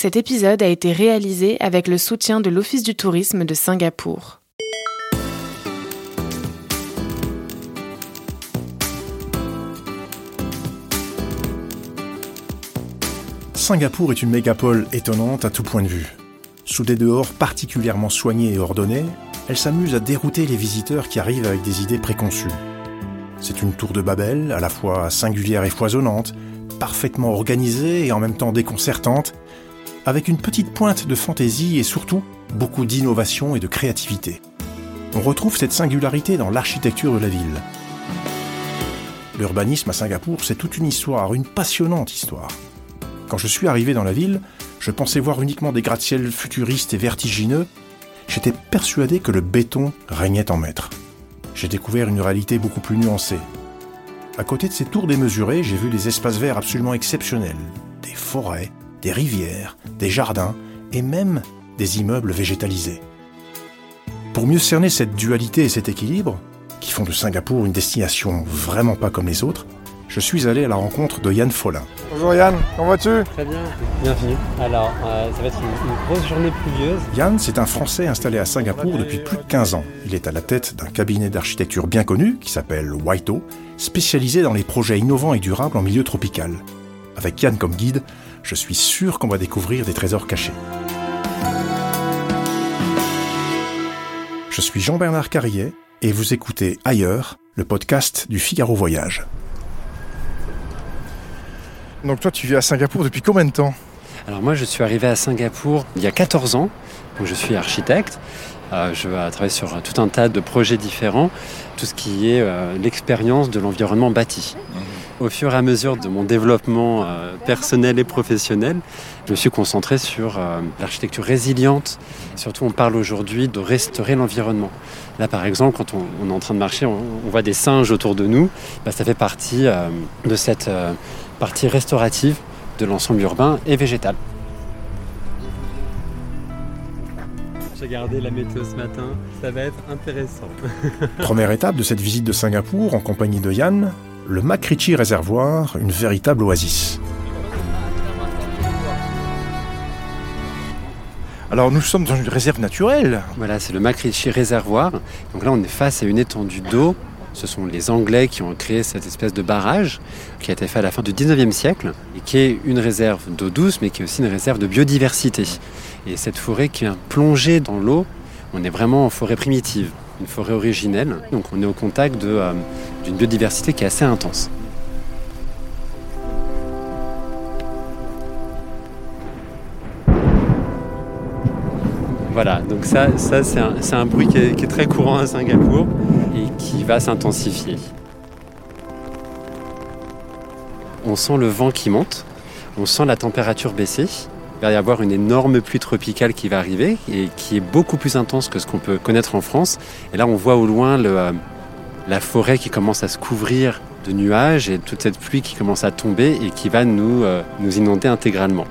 Cet épisode a été réalisé avec le soutien de l'Office du tourisme de Singapour. Singapour est une mégapole étonnante à tout point de vue. Sous des dehors particulièrement soignés et ordonnés, elle s'amuse à dérouter les visiteurs qui arrivent avec des idées préconçues. C'est une tour de Babel, à la fois singulière et foisonnante, parfaitement organisée et en même temps déconcertante, avec une petite pointe de fantaisie et surtout beaucoup d'innovation et de créativité. On retrouve cette singularité dans l'architecture de la ville. L'urbanisme à Singapour, c'est toute une histoire, une passionnante histoire. Quand je suis arrivé dans la ville, je pensais voir uniquement des gratte-ciels futuristes et vertigineux. J'étais persuadé que le béton régnait en maître. J'ai découvert une réalité beaucoup plus nuancée. À côté de ces tours démesurées, j'ai vu des espaces verts absolument exceptionnels, des forêts, des rivières, des jardins et même des immeubles végétalisés. Pour mieux cerner cette dualité et cet équilibre, qui font de Singapour une destination vraiment pas comme les autres, je suis allé à la rencontre de Yann Follin. Bonjour Yann, comment vas-tu? Très bien, bienvenue. Alors, euh, ça va être une, grosse journée pluvieuse. Yann, c'est un Français installé à Singapour depuis plus de 15 ans. Il est à la tête d'un cabinet d'architecture bien connu qui s'appelle Waito, spécialisé dans les projets innovants et durables en milieu tropical. Avec Yann comme guide, je suis sûr qu'on va découvrir des trésors cachés. Je suis Jean-Bernard Carrier et vous écoutez Ailleurs, le podcast du Figaro Voyage. Donc toi tu vis à Singapour depuis combien de temps? Alors moi je suis arrivé à Singapour il y a 14 ans, donc je suis architecte. Euh, je travaille sur tout un tas de projets différents, tout ce qui est euh, l'expérience de l'environnement bâti. Mhm. Au fur et à mesure de mon développement euh, personnel et professionnel, je me suis concentré sur l'architecture résiliente. Surtout, on parle aujourd'hui de restaurer l'environnement. Là, par exemple, quand on, est en train de marcher, on, voit des singes autour de nous. Bah, ça fait partie de cette partie restaurative de l'ensemble urbain et végétal. J'ai gardé la météo ce matin, ça va être intéressant. Première étape de cette visite de Singapour en compagnie de Yann, le Makrichi Réservoir, une véritable oasis. Alors nous sommes dans une réserve naturelle. Voilà, c'est le Makrichi Réservoir. Donc là on est face à une étendue d'eau ce sont les Anglais qui ont créé cette espèce de barrage qui a été fait à la fin du 19e siècle et qui est une réserve d'eau douce mais qui est aussi une réserve de biodiversité. Et cette forêt qui est plongée dans l'eau, on est vraiment en forêt primitive, une forêt originelle. Donc on est au contact euh, d'une biodiversité qui est assez intense. Voilà, donc ça, c'est un, bruit qui est, très courant à Singapour et qui va s'intensifier. On sent le vent qui monte, on sent la température baisser. Il va y avoir une énorme pluie tropicale qui va arriver et qui est beaucoup plus intense que ce qu'on peut connaître en France. Et là, on voit au loin euh, la forêt qui commence à se couvrir de nuages et toute cette pluie qui commence à tomber et qui va nous, euh, nous inonder intégralement.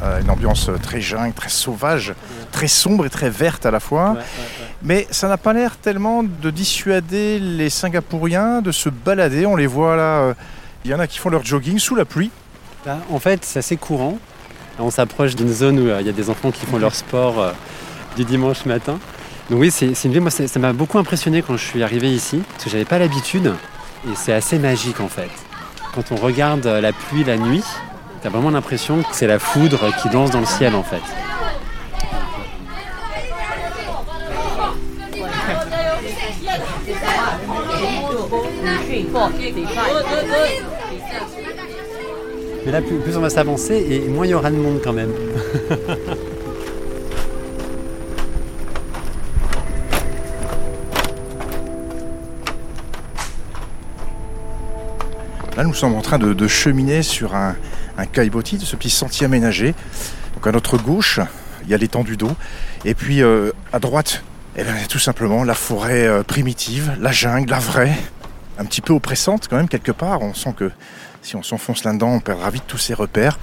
Euh, une ambiance très jungle, très sauvage, très sombre et très verte à la fois. Mais ça n'a pas l'air tellement de dissuader les Singapouriens de se balader. On les voit là, euh, il y en a qui font leur jogging sous la pluie. Bah, en fait, c'est assez courant. On s'approche d'une zone où euh, il y a des enfants qui font leur sport du dimanche matin. Donc oui, c'est une ville, moi ça m'a beaucoup impressionné quand je suis arrivé ici, parce que j'avais pas l'habitude, et c'est assez magique en fait. Quand on regarde la pluie la nuit, T'as vraiment l'impression que c'est la foudre qui danse dans le ciel en fait. Mais là, plus, on va s'avancer et moins il y aura de monde quand même. Là, nous sommes en train de cheminer sur un, un caillebotis, ce petit sentier aménagé. Donc à notre gauche, il y a l'étendue d'eau. Et puis euh, à droite, eh tout simplement la forêt euh, primitive, la jungle, la vraie, un petit peu oppressante quand même quelque part. On sent que si on s'enfonce là-dedans, on perdra vite tous ses repères.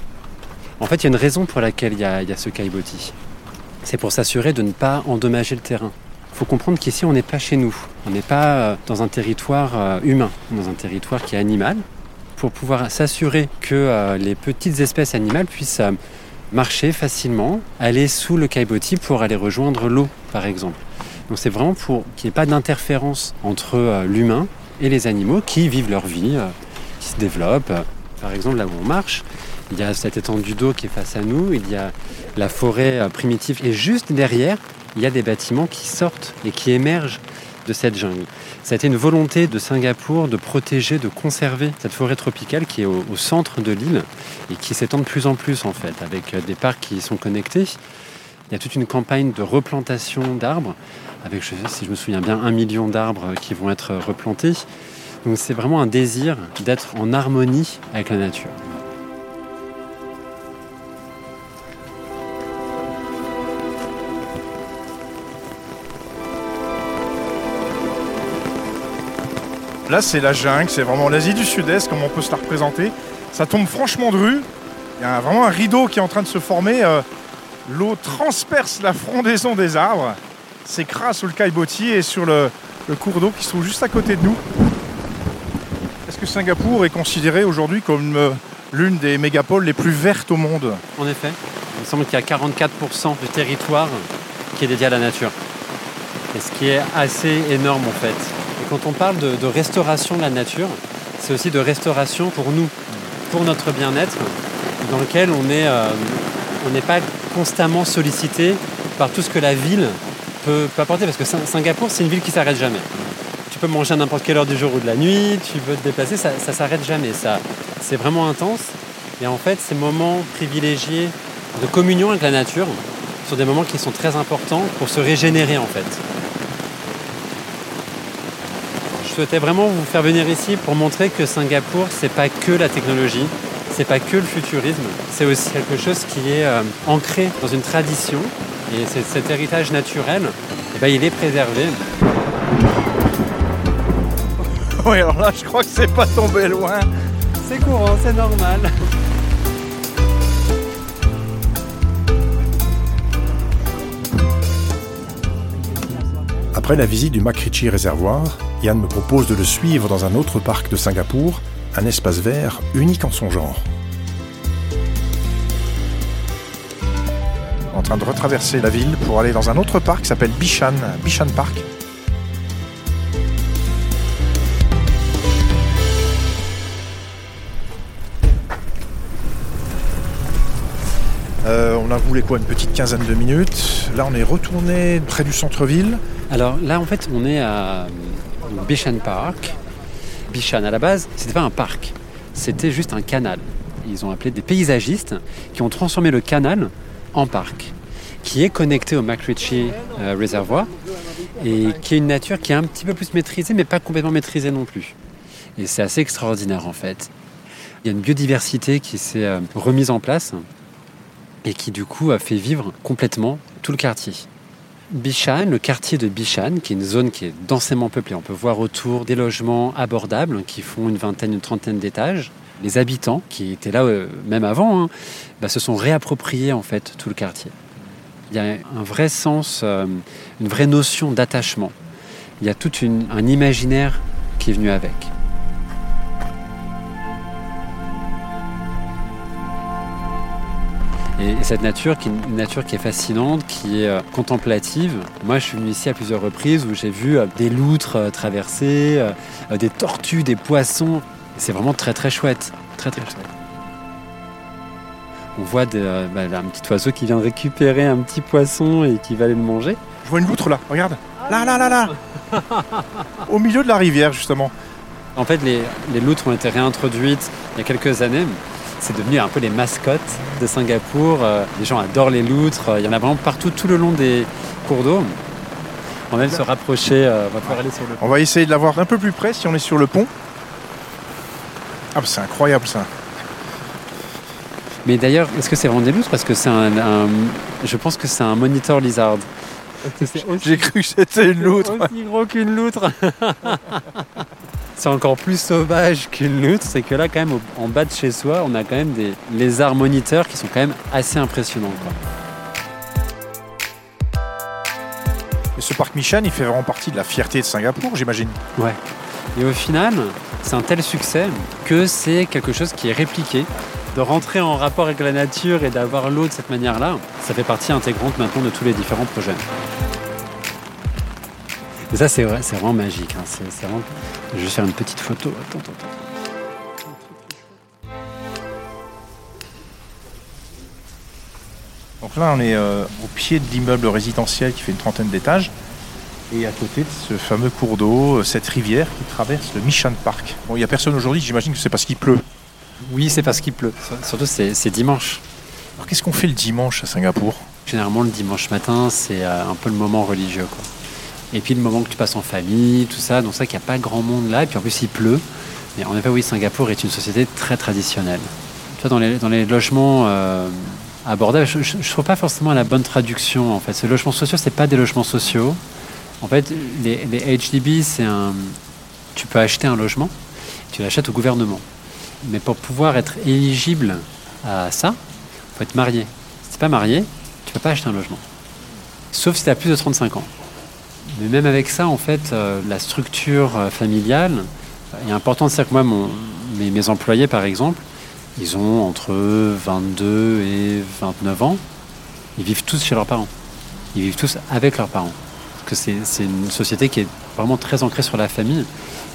En fait, il y a une raison pour laquelle il y a, ce caillebotis. C'est pour s'assurer de ne pas endommager le terrain. Il faut comprendre qu'ici, on n'est pas chez nous. On n'est pas euh, dans un territoire euh, humain, dans un territoire qui est animal. Pour pouvoir s'assurer que euh, les petites espèces animales puissent marcher facilement, aller sous le caillebotis pour aller rejoindre l'eau, par exemple. Donc c'est vraiment pour qu'il n'y ait pas d'interférence entre l'humain et les animaux qui vivent leur vie, se développent. Par exemple, là où on marche, il y a cette étendue d'eau qui est face à nous, il y a la forêt primitive et juste derrière, il y a des bâtiments qui sortent et qui émergent de cette jungle. Ça a été une volonté de Singapour de protéger, de conserver cette forêt tropicale qui est au, centre de l'île et qui s'étend de plus en plus en fait, avec euh, des parcs qui sont connectés. Il y a toute une campagne de replantation d'arbres, avec, si je me souviens bien, un million d'arbres qui vont être replantés. Donc c'est vraiment un désir d'être en harmonie avec la nature. Là, c'est la jungle, c'est vraiment l'Asie du Sud-Est, comme on peut se la représenter. Ça tombe franchement de rue. Il y a vraiment un rideau qui est en train de se former. Euh, l'eau transperce la frondaison des arbres, s'écrase sous le caillebotis et sur le, cours d'eau qui se trouve juste à côté de nous. Est-ce que Singapour est considéré aujourd'hui comme euh, l'une des mégapoles les plus vertes au monde? En effet, il me semble qu'il y a 44% du territoire qui est dédié à la nature. Et ce qui est assez énorme en fait quand on parle de, restauration de la nature, c'est aussi de restauration pour nous, pour notre bien-être, dans lequel on euh, n'est pas constamment sollicité par tout ce que la ville peut, apporter. Parce que Singapour, c'est une ville qui s'arrête jamais. Peux manger à n'importe quelle heure du jour ou de la nuit, tu peux te déplacer, ça, ne s'arrête jamais. Ça, c'est vraiment intense. Et en fait, ces moments privilégiés de communion avec la nature sont des moments qui sont très importants pour se régénérer en fait je souhaitais vraiment vous faire venir ici pour montrer que Singapour, c'est pas que la technologie, c'est pas que le futurisme, c'est aussi quelque chose qui est euh, ancré dans une tradition et cet héritage naturel, eh ben, il est préservé. Oui, alors là, je crois que c'est pas tombé loin. C'est courant, c'est normal. Après la visite du Makrichi Réservoir, Yann me propose de le suivre dans un autre parc de Singapour, un espace vert unique en son genre. En train de retraverser la ville pour aller dans un autre parc qui s'appelle Bishan, Bishan Park. On a roulé quoi Une petite quinzaine de minutes. Là, on est retourné près du centre-ville. Alors là, en fait, on est à Bishan Park. Bishan, à la base, c'était pas un parc, c'était juste un canal. Ils ont appelé des paysagistes qui ont transformé le canal en parc, qui est connecté au McRitchie euh, Reservoir et qui est une nature qui est un petit peu plus maîtrisée, mais pas complètement maîtrisée non plus. Et c'est assez extraordinaire en fait. Il y a une biodiversité qui s'est euh, remise en place et qui du coup a fait vivre complètement tout le quartier. Bishan, le quartier de Bishan, qui est une zone qui est densément peuplée. On peut voir autour des logements abordables qui font une vingtaine, une trentaine d'étages. Les habitants, qui étaient là euh, même avant, hein, bah, se sont réappropriés en fait tout le quartier. Il y a un vrai sens, euh, une vraie notion d'attachement. Il y a tout un imaginaire qui est venu avec. Et cette nature, qui est une nature qui est fascinante, qui est euh, contemplative. Moi, je suis venu ici à plusieurs reprises où j'ai vu euh, des loutres euh, traverser, des tortues, des poissons. C'est vraiment très très chouette, très très chouette. On voit bah, un petit oiseau qui vient de récupérer un petit poisson et qui va aller le manger. Je vois une loutre là, regarde. Là, là, là, là. Au milieu de la rivière, justement. En fait, les, les loutres ont été réintroduites il y a quelques années c'est devenu un peu les mascottes de Singapour. Euh, les gens adorent les loutres. Il y en a vraiment partout, tout le long des cours d'eau. On va même se rapprocher. Euh, on va pouvoir aller sur le On va essayer de la voir un peu plus près si on est sur le pont. Ah, c'est incroyable ça. Mais d'ailleurs, est-ce que c'est vraiment des loutres? Parce que c'est un, Je pense que c'est un monitor lizard. J'ai cru que c'était une loutre. Aussi gros qu'une loutre. c'est encore plus sauvage qu'une loutre, c'est que là, quand même, en bas de chez soi, on a quand même des lézards moniteurs qui sont quand même assez impressionnants. Ce parc Michan, il fait vraiment partie de la fierté de Singapour, j'imagine. Ouais. Et au final, c'est un tel succès que c'est quelque chose qui est répliqué. De rentrer en rapport avec la nature et d'avoir l'eau de cette manière-là, ça fait partie intégrante maintenant de tous les différents projets. Et ça, c'est vrai, c'est vraiment magique. hein. Vraiment- Je vais faire une petite photo. Attends, attends, attends. Donc là, on est euh, au pied de l'immeuble résidentiel qui fait une trentaine d'étages. Et à côté de ce fameux cours d'eau, euh, cette rivière qui traverse le Michan Park. Bon, il n'y a personne aujourd'hui, j'imagine que c'est parce qu'il pleut. Oui, c'est parce qu'il pleut. Surtout, c'est dimanche. Alors qu'est-ce qu'on fait le dimanche à Singapour? Généralement, le dimanche matin, c'est euh, un peu le moment religieux. Quoi. Et puis le moment que tu passes en famille, tout ça. Donc, c'est vrai qu'il n'y a pas grand monde là. Et puis en plus, il pleut. Mais en effet, oui, Singapour est une société très traditionnelle. Tu vois, dans les, dans les logements euh, abordables, je ne trouve pas forcément la bonne traduction. En fait, ces logements sociaux, c'est pas des logements sociaux. En fait, les, les HDB, c'est un. Tu peux acheter un logement, tu l'achètes au gouvernement. Mais pour pouvoir être éligible à ça, il faut être marié. Si tu n'es pas marié, tu ne peux pas acheter un logement. Sauf si tu as plus de 35 ans. Mais même avec ça, en fait, euh, la structure euh, familiale, il est important de dire que moi, mes, mes employés, par exemple, ils ont entre 22 et 29 ans. Ils vivent tous chez leurs parents. Ils vivent tous avec leurs parents. Parce que c'est une société qui est vraiment très ancrée sur la famille.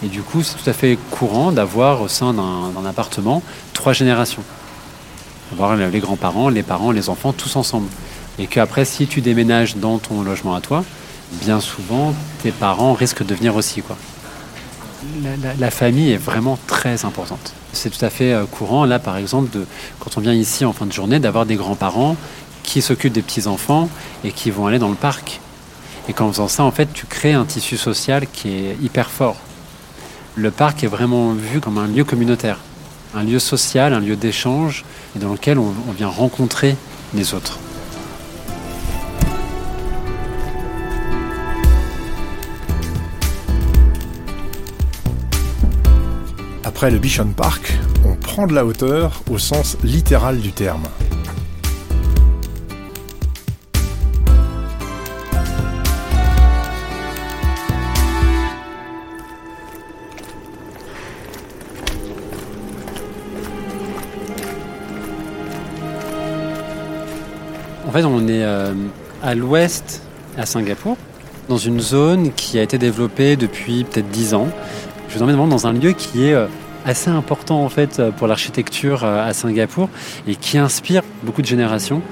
Et du coup, c'est tout à fait courant d'avoir au sein d'un appartement trois générations. Avoir les grands-parents, les parents, les enfants, tous ensemble. Et qu'après, si tu déménages dans ton logement à toi, bien souvent, tes parents risquent de venir aussi. La, famille est vraiment très importante. C'est tout à fait euh, courant, là, par exemple, quand on vient ici en fin de journée, d'avoir des grands-parents qui s'occupent des petits-enfants et qui vont aller dans le parc. Et qu'en faisant ça, en fait, tu crées un tissu social qui est hyper fort. Le parc est vraiment vu comme un lieu communautaire, un lieu social, un lieu d'échange, et dans lequel on, on vient rencontrer les autres. Après le Bishon Park, on prend de la hauteur au sens littéral du terme. En fait, on est euh, à l'ouest, à Singapour, dans une zone qui a été développée depuis peut-être 10 ans. Je vous emmène dans un lieu qui est euh, assez important en fait euh, pour l'architecture euh, à Singapour et qui inspire beaucoup de générations.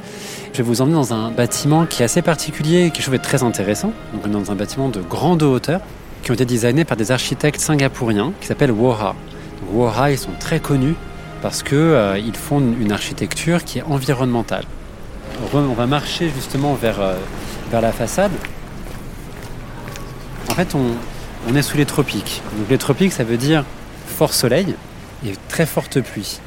Je vais vous emmener dans un bâtiment qui est assez particulier et qui je trouve très intéressant. Donc, on est dans un bâtiment de grande hauteur qui ont été designés par des architectes singapouriens qui s'appellent Woha. Donc, Woha, ils sont très connus parce qu'ils font une architecture qui est environnementale. On va marcher justement vers, euh, vers la façade. En fait, on, on est sous les tropiques. Donc les tropiques, ça veut dire fort soleil et très forte pluie.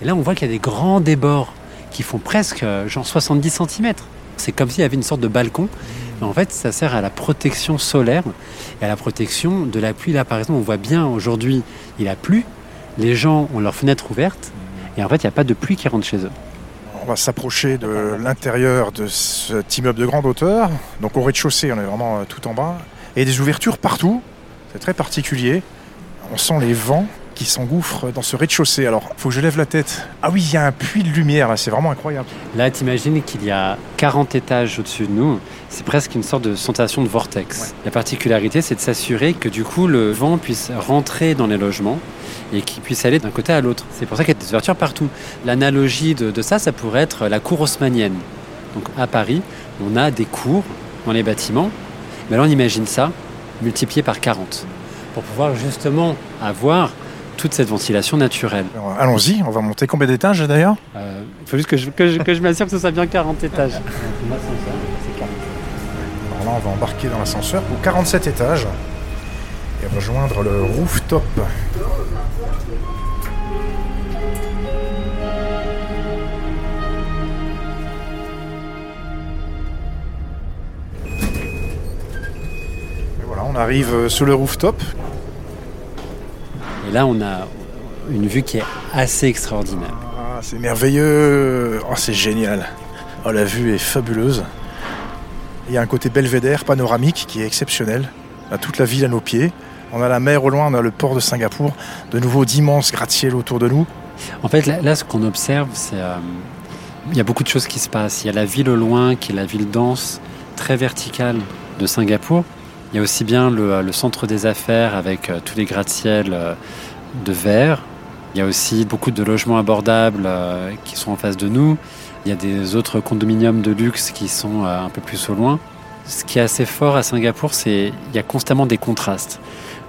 Et là, on voit qu'il y a des grands débords qui font presque euh, genre 70 cm. C'est comme s'il y avait une sorte de balcon. Mais en fait, ça sert à la protection solaire et à la protection de la pluie. Là, par exemple, on voit bien aujourd'hui, il a plu. Les gens ont leurs fenêtres ouvertes. Et en fait, il n'y a pas de pluie qui rentre chez eux. On va s'approcher de l'intérieur de cet immeuble de grande hauteur. Donc au rez-de-chaussée, on est vraiment euh, tout en bas. Et des ouvertures partout. C'est très particulier. On sent les vents qui s'engouffrent dans ce rez-de-chaussée. Alors, faut que je lève la tête. Ah oui, il y a un puits de lumière là, c'est vraiment incroyable. Là, t'imagines qu'il y a 40 étages au-dessus de nous. C'est presque une sorte de sensation de vortex. La particularité, c'est de s'assurer que du coup, le vent puisse rentrer dans les logements et qu'il puisse aller d'un côté à l'autre. C'est pour ça qu'il y a des ouvertures partout. L'analogie de, de ça, ça pourrait être la cour haussmannienne. Donc à Paris, on a des cours dans les bâtiments. Mais là, on imagine ça multiplié par 40 pour pouvoir justement avoir toute cette ventilation naturelle. Allons-y, on va monter combien d'étages d'ailleurs? Euh, Il faut juste que je, que je, que je m'assure que ce soit bien 40 étages. c'est 40. Alors là, on va embarquer dans l'ascenseur pour 47 étages et rejoindre le rooftop. Arrive euh, sous le rooftop. Et là, on a une vue qui est assez extraordinaire. Ah, c'est merveilleux. Oh, c'est génial. Oh, la vue est fabuleuse. Il y a un côté belvédère, panoramique, qui est exceptionnel. On a toute la ville à nos pieds. On a la mer au loin, on a le port de Singapour. De nouveau d'immenses gratte-ciels autour de nous. En fait, là, ce qu'on observe, c'est euh, il y a beaucoup de choses qui se passent. Il y a la ville au loin, qui est la ville dense, très verticale de Singapour. Il y a aussi bien le, centre des affaires avec euh, tous les gratte-ciels euh, de verre. Il y a aussi beaucoup de logements abordables euh, qui sont en face de nous. Il y a des autres condominiums de luxe qui sont un peu plus au loin. Ce qui est assez fort à Singapour, c'est il y a constamment des contrastes.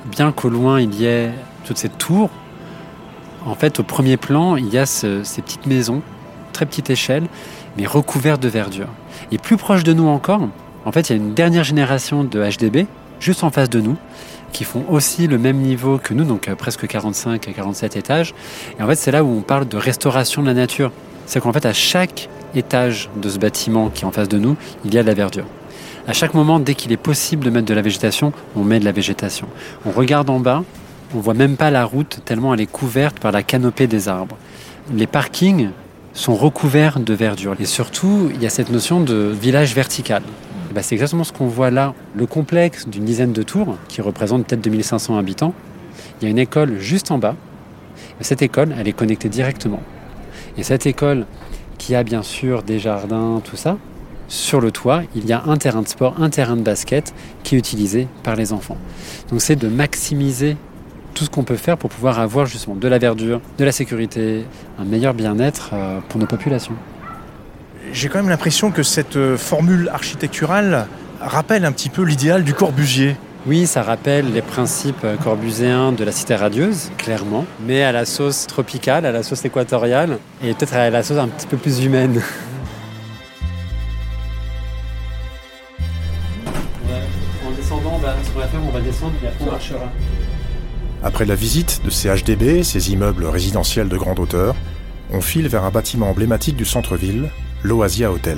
Bien qu'au loin il y ait toutes ces tours, en fait au premier plan il y a ce- ces petites maisons, très petite échelle, mais recouvertes de verdure. Et plus proche de nous encore, en fait il y a une dernière génération de HDB juste en face de nous qui font aussi le même niveau que nous, donc euh, presque 45 à 47 étages. Et en fait, c'est là où on parle de restauration de la nature. C'est qu'en fait, à chaque étage de ce bâtiment qui est en face de nous, il y a de la verdure. À chaque moment, dès qu'il est possible de mettre de la végétation, on met de la végétation. On regarde en bas, on voit même pas la route tellement elle est couverte par la canopée des arbres. Les parkings sont recouverts de verdure. Et surtout, il y a cette notion de village vertical. Eh ben, c'est exactement ce qu'on voit là. Le complexe d'une dizaine de tours, qui représente peut-être 2500 habitants, il y a une école juste en bas. Et cette école, elle est connectée directement. Et cette école, qui a bien sûr des jardins, tout ça, sur le toit, il y a un terrain de sport, un terrain de basket qui est utilisé par les enfants. Donc c'est de maximiser tout ce qu'on peut faire pour pouvoir avoir justement de la verdure, de la sécurité, un meilleur bien-être euh, pour nos populations. J'ai quand même l'impression que cette euh, formule architecturale rappelle un petit peu l'idéal du Corbusier. Oui, ça rappelle les principes euh, corbuséens de la cité radieuse, clairement, mais à la sauce tropicale, à la sauce équatoriale, et peut-être à la sauce un petit peu plus humaine. En descendant, ce qu'on va faire, on va descendre et après on marchera. Après la visite de ces HDB, ces immeubles résidentiels de grande hauteur, on file vers un bâtiment emblématique du centre-ville, l'Oasia Hotel.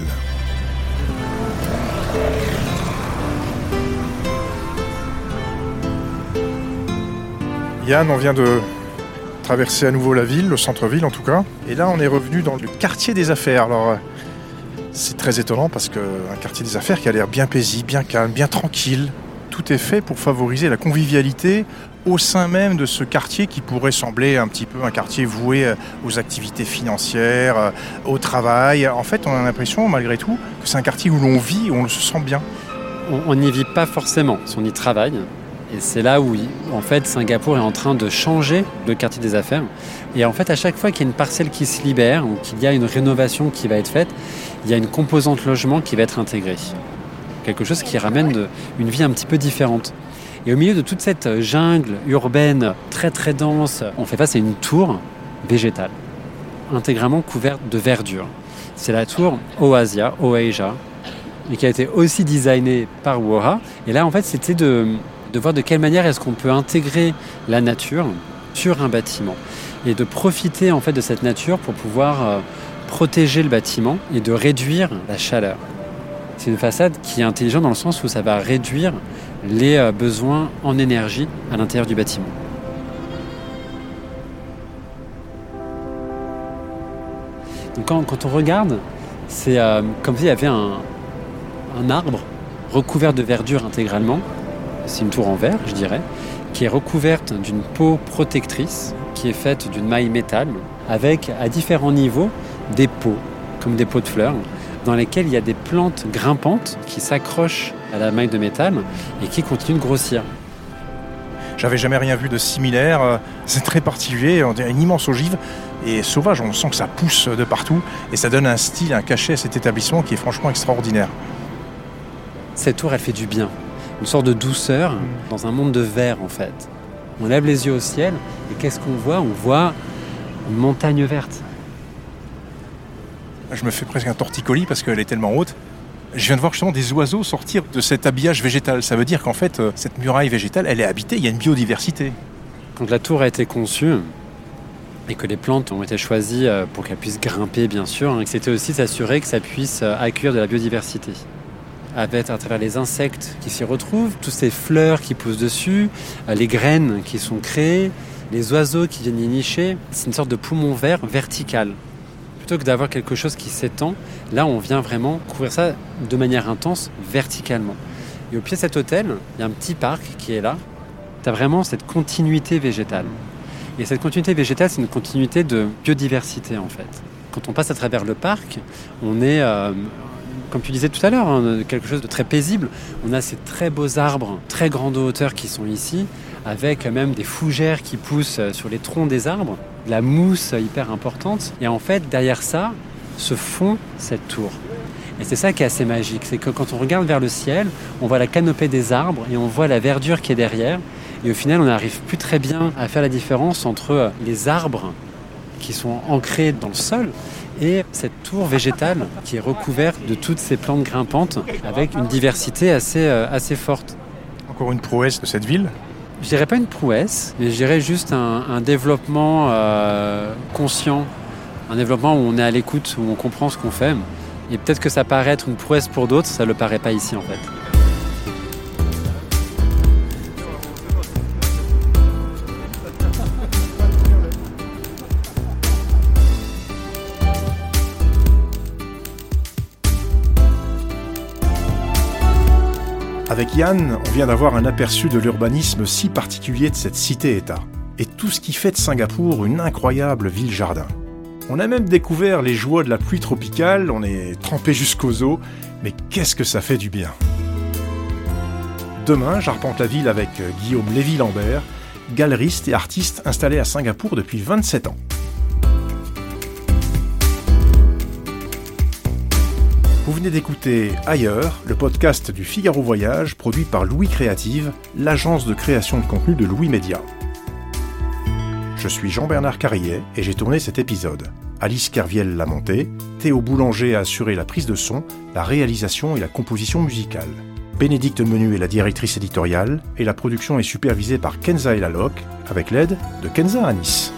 Yann, on vient de traverser à nouveau la ville, le centre-ville en tout cas. Et là, on est revenu dans le quartier des affaires. Alors, euh, c'est très étonnant parce qu'un quartier des affaires qui a l'air bien paisible, bien calme, bien tranquille. Tout est fait pour favoriser la convivialité au sein même de ce quartier qui pourrait sembler un petit peu un quartier voué euh, aux activités financières, euh, au travail. En fait, on a l'impression, malgré tout, que c'est un quartier où l'on vit, où on se sent bien. On n'y vit pas forcément, on y travaille. Et c'est là où, en fait, Singapour est en train de changer le quartier des affaires. Et en fait, à chaque fois qu'il y a une parcelle qui se libère ou qu'il y a une rénovation qui va être faite, il y a une composante logement qui va être intégrée. Quelque chose qui ramène de- une vie un petit peu différente. Et au milieu de toute cette jungle urbaine très très dense, on fait face à une tour végétale, intégralement couverte de verdure. C'est la tour Oasia, Oasia, et qui a été aussi designée par Woha. Et là, en fait, c'était de, de voir de quelle manière est-ce qu'on peut intégrer la nature sur un bâtiment et de profiter en fait de cette nature pour pouvoir euh, protéger le bâtiment et de réduire la chaleur. C'est une façade qui est intelligente dans le sens où ça va réduire les euh, besoins en énergie à l'intérieur du bâtiment. Quand on regarde, c'est euh, comme s'il y avait un, un arbre recouvert de verdure intégralement. C'est une tour en verre, je dirais, qui est recouverte d'une peau protectrice qui est faite d'une maille métal avec à différents niveaux des pots, comme des pots de fleurs, dans lesquels il y a des plantes grimpantes qui s'accrochent à la maille de métal et qui continuent de grossir. J'avais jamais rien vu de similaire. euh, C'est très particulier, on dirait une immense ogive et sauvage. On sent que ça pousse de partout et ça donne un style, un cachet à cet établissement qui est franchement extraordinaire. Cette tour, elle fait du bien. Une sorte de douceur dans un monde de verre, en fait. On lève les yeux au ciel et qu'est-ce qu'on voit? On voit une montagne verte. Je me fais presque un torticolis parce qu'elle est tellement haute. Je viens de voir justement des oiseaux sortir de cet habillage végétal. Ça veut dire qu'en fait, euh, cette muraille végétale, elle est habitée, il y a une biodiversité. Quand la tour a été conçue et que les plantes ont été choisies euh, pour qu'elles puissent grimper, bien sûr, hein, c'était aussi s'assurer que ça puisse euh, accueillir de la biodiversité. Avec à travers les insectes qui s'y retrouvent, toutes ces fleurs qui poussent dessus, les graines qui sont créées, les oiseaux qui viennent y nicher, c'est une sorte de poumon vert vertical. Plutôt que d'avoir quelque chose qui s'étend, là on vient vraiment couvrir ça de manière intense, verticalement. Et au pied de cet hôtel, il y a un petit parc qui est là. Tu as vraiment cette continuité végétale. Et cette continuité végétale, c'est une continuité de biodiversité en fait. Quand on passe à travers le parc, on est, euh, comme tu disais tout à l'heure, hein, quelque chose de très paisible. On a ces très beaux arbres, très grande hauteur qui sont ici, avec même des fougères qui poussent sur les troncs des arbres, la mousse hyper importante. Et en fait, derrière ça, se fond cette tour. Et c'est ça qui est assez magique, c'est que quand on regarde vers le ciel, on voit la canopée des arbres et on voit la verdure qui est derrière. Et au final, on n'arrive plus très bien à faire la différence entre les arbres qui sont ancrés dans le sol et cette tour végétale qui est recouverte de toutes ces plantes grimpantes avec une diversité assez, euh, assez forte. Encore une prouesse de cette ville Je dirais pas une prouesse, mais je dirais juste un, développement euh, conscient, un développement où on est à l'écoute, où on comprend ce qu'on fait. Et peut-être que ça paraît être une prouesse pour d'autres, ça ne le paraît pas ici en fait. Avec Yann, on vient d'avoir un aperçu de l'urbanisme si particulier de cette cité-État, et tout ce qui fait de Singapour une incroyable ville-jardin. On a même découvert les joies de la pluie tropicale, on est trempé jusqu'aux os, mais qu'est-ce que ça fait du bien Demain, j'arpente la ville avec Guillaume Lévy-Lambert, galeriste et artiste installé à Singapour depuis 27 ans. Vous venez d'écouter Ailleurs, le podcast du Figaro Voyage produit par Louis Créative, l'agence de création de contenu de Louis Média. Je suis Jean-Bernard Carrier et j'ai tourné cet épisode. Alice Kerviel l'a monté, Théo Boulanger a assuré la prise de son, la réalisation et la composition musicale. Bénédicte Menu est la directrice éditoriale et la production est supervisée par Kenza Elalok avec l'aide de Kenza Anis.